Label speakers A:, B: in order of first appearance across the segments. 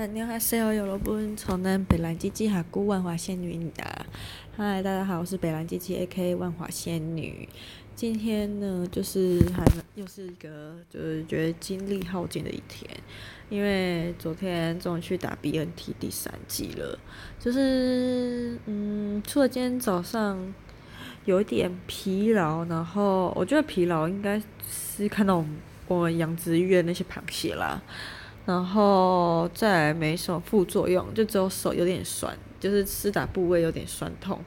A: 안녕하세요，여러분，저는北兰鸡鸡哈姑万华仙女的。嗨，大家好，我是北兰鸡鸡 A.K. 万华仙女。今天呢，就是还又是一个就是觉得精力耗尽的一天，因为昨天终于去打 BNT 第三剂了。就是嗯，除了今天早上有一点疲劳，然后我觉得疲劳应该是看到我们养殖户的那些螃蟹啦。 然后再来没什么副作用，就只有手有点酸，就是施打部位有点酸痛，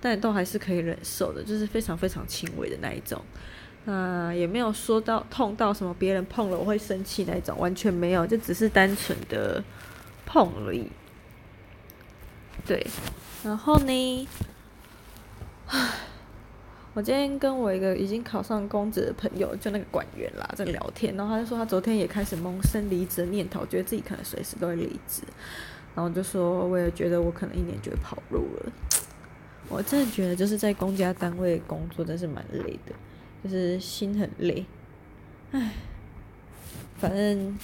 A: 但都还是可以忍受的，就是非常非常轻微的那一种。那也没有说到痛到什么别人碰了我会生气那种，完全没有，就只是单纯的碰而已。对，然后呢，我今天跟我一个已经考上公职的朋友，就那个管员啦，在聊天，然后他就说他昨天也开始萌生离职的念头，觉得自己可能随时都会离职，然后就说我也觉得我可能一年就会跑路了。我真的觉得就是在公家单位工作真是蛮累的，就是心很累，唉，反正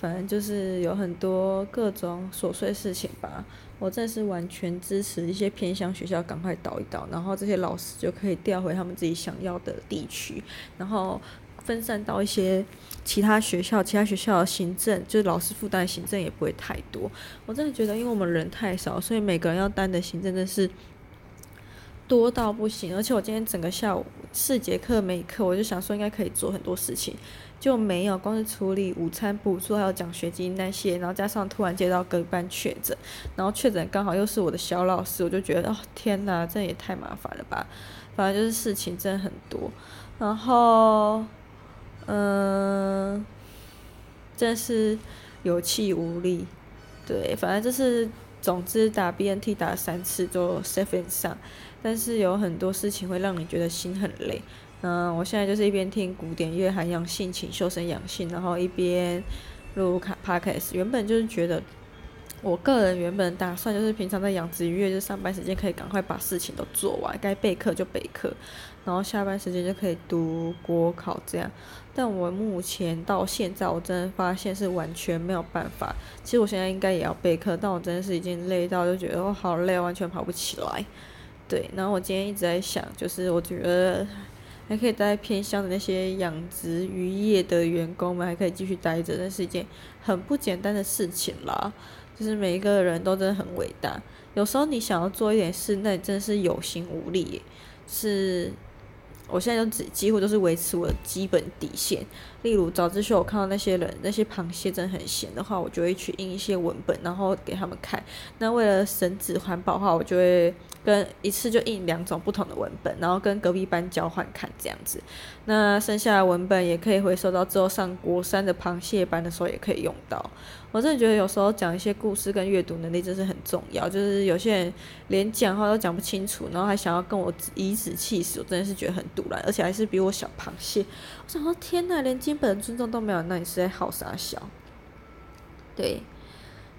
A: 反正就是有很多各种琐碎事情吧。我这是完全支持一些偏乡学校赶快倒一倒，然后这些老师就可以调回他们自己想要的地区，然后分散到一些其他学校，其他学校的行政就是老师负担行政也不会太多。我真的觉得，因为我们人太少，所以每个人要担的行政真的是多到不行。而且我今天整个下午四节课没课，我就想说应该可以做很多事情。就没有，光是处理午餐补助还有奖学金那些，然后加上突然接到隔班确诊，然后确诊刚好又是我的小老师，我就觉得哦天哪，这也太麻烦了吧！反正就是事情真的很多，然后嗯、真是有气无力。对，反正就是总之打 BNT 打了三次就 safe 上，但是有很多事情会让你觉得心很累。嗯，我现在就是一边听古典乐涵养性情修身养性，然后一边录卡 podcast。原本就是觉得，我个人原本打算就是平常在养殖渔业，就上班时间可以赶快把事情都做完，该备课就备课，然后下班时间就可以读国考这样。但我目前到现在，我真的发现是完全没有办法。其实我现在应该也要备课，但我真的是已经累到就觉得我好累，完全跑不起来。对，然后我今天一直在想，就是我觉得。还可以待在偏乡的那些养殖渔业的员工们，还可以继续待着，那是一件很不简单的事情啦。就是每一个人都真的很伟大。有时候你想要做一点事，那你真是有心无力。是，我现在就只几乎都是维持我的基本底线。例如早自修，我看到那些人那些螃蟹真的很咸的话，我就会去印一些文本，然后给他们看。那为了省纸环保的话，我就会。跟一次就印两种不同的文本，然后跟隔壁班交换看这样子。那剩下的文本也可以回收到之后上国三的螃蟹班的时候也可以用到。我真的觉得有时候讲一些故事跟阅读能力真是很重要。就是有些人连讲话都讲不清楚，然后还想要跟我颐指气使，我真的是觉得很赌烂，而且还是比我小螃蟹。我想说天呐，连 基本的尊重都没有，那你是在好傻笑？对。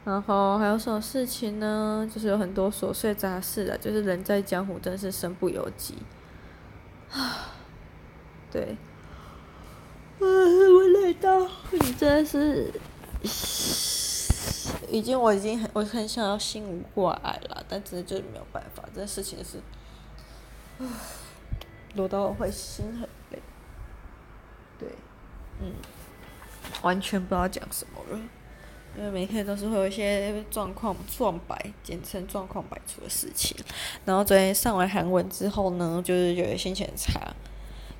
A: 然后还有什么事情呢？就是有很多琐碎杂事的，就是人在江湖真是身不由己啊！对，啊，我累到，你真的是，已经我已经很我很想要心无挂碍了，但真的就是没有办法，这事情是，啊，落到我会心很累。对，嗯，完全不知道讲什么了。因为每天都是会有一些状况状摆，简称状况百出的事情。然后昨天上完韩文之后呢，就是觉得心情很差，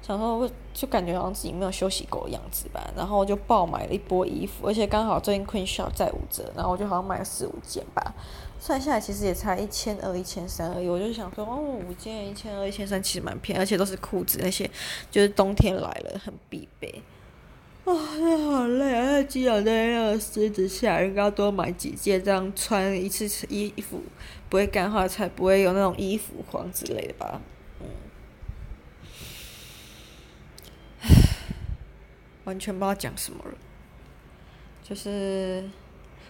A: 想说就感觉好像自己没有休息够样子吧。然后就爆买了一波衣服，而且刚好最近 Queen Shop 在五折，然后我就好像买了四五件吧。算下来其实也才一千二、一千三而已。我就想说，哦，五件一千二、一千三其实蛮便宜，而且都是裤子那些，就是冬天来了很必备。啊、哦，真的好累啊！那基友在那个狮子下，应该要多买几件，这样穿一次衣服不会干化，才不会有那种衣服黄之类的吧。嗯，唉，完全不知道讲什么了。就是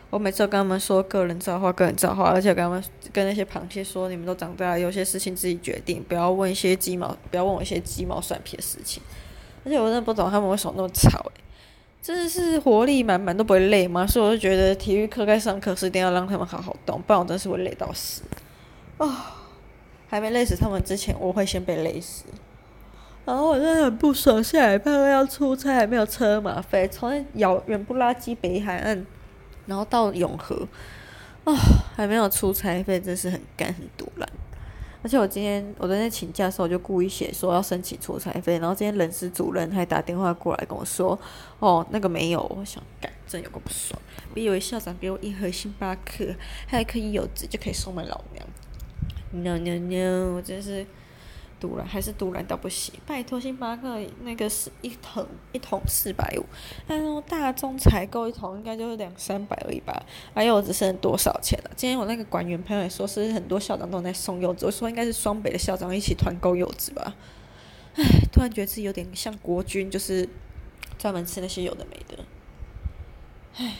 A: 我每次都跟他们说个人造化，个人造化，而且跟他们跟那些螃蟹说，你们都长大了，有些事情自己决定，不要问一些鸡毛，不要问我一些鸡毛蒜皮的事情。而且我真的不懂他们为什么那么吵，欸真的是活力满满，都不会累吗？所以我就觉得体育课该上课是一定要让他们好好动，不然我真的是会累到死。哦，还没累死他们之前，我会先被累死。然后我真的很不爽，下礼拜要出差，还没有车马费，从那遥远不拉几北海岸，然后到永和，啊、哦，还没有出差费，真是很干很赌烂。而且我今天我在那请假的时候，我就故意写说要申请出差费，然后今天人事主任还打电话过来跟我说，哦，那个没有，我想改，真有个不爽。别以为校长给我一盒星巴克，还可以有纸就可以收买老娘，no no no，我真是。赌烂还是赌烂到不行！拜托，星巴克那个是一桶一桶四百五，那种大众采购一桶应该就是两三百而已吧？还有只剩多少钱了？今天我那个管员朋友也说是很多校长都在送柚子，我说应该是双北的校长一起团购柚子吧？唉，突然觉得自己有点像国军，就是专门吃那些有的没的。唉。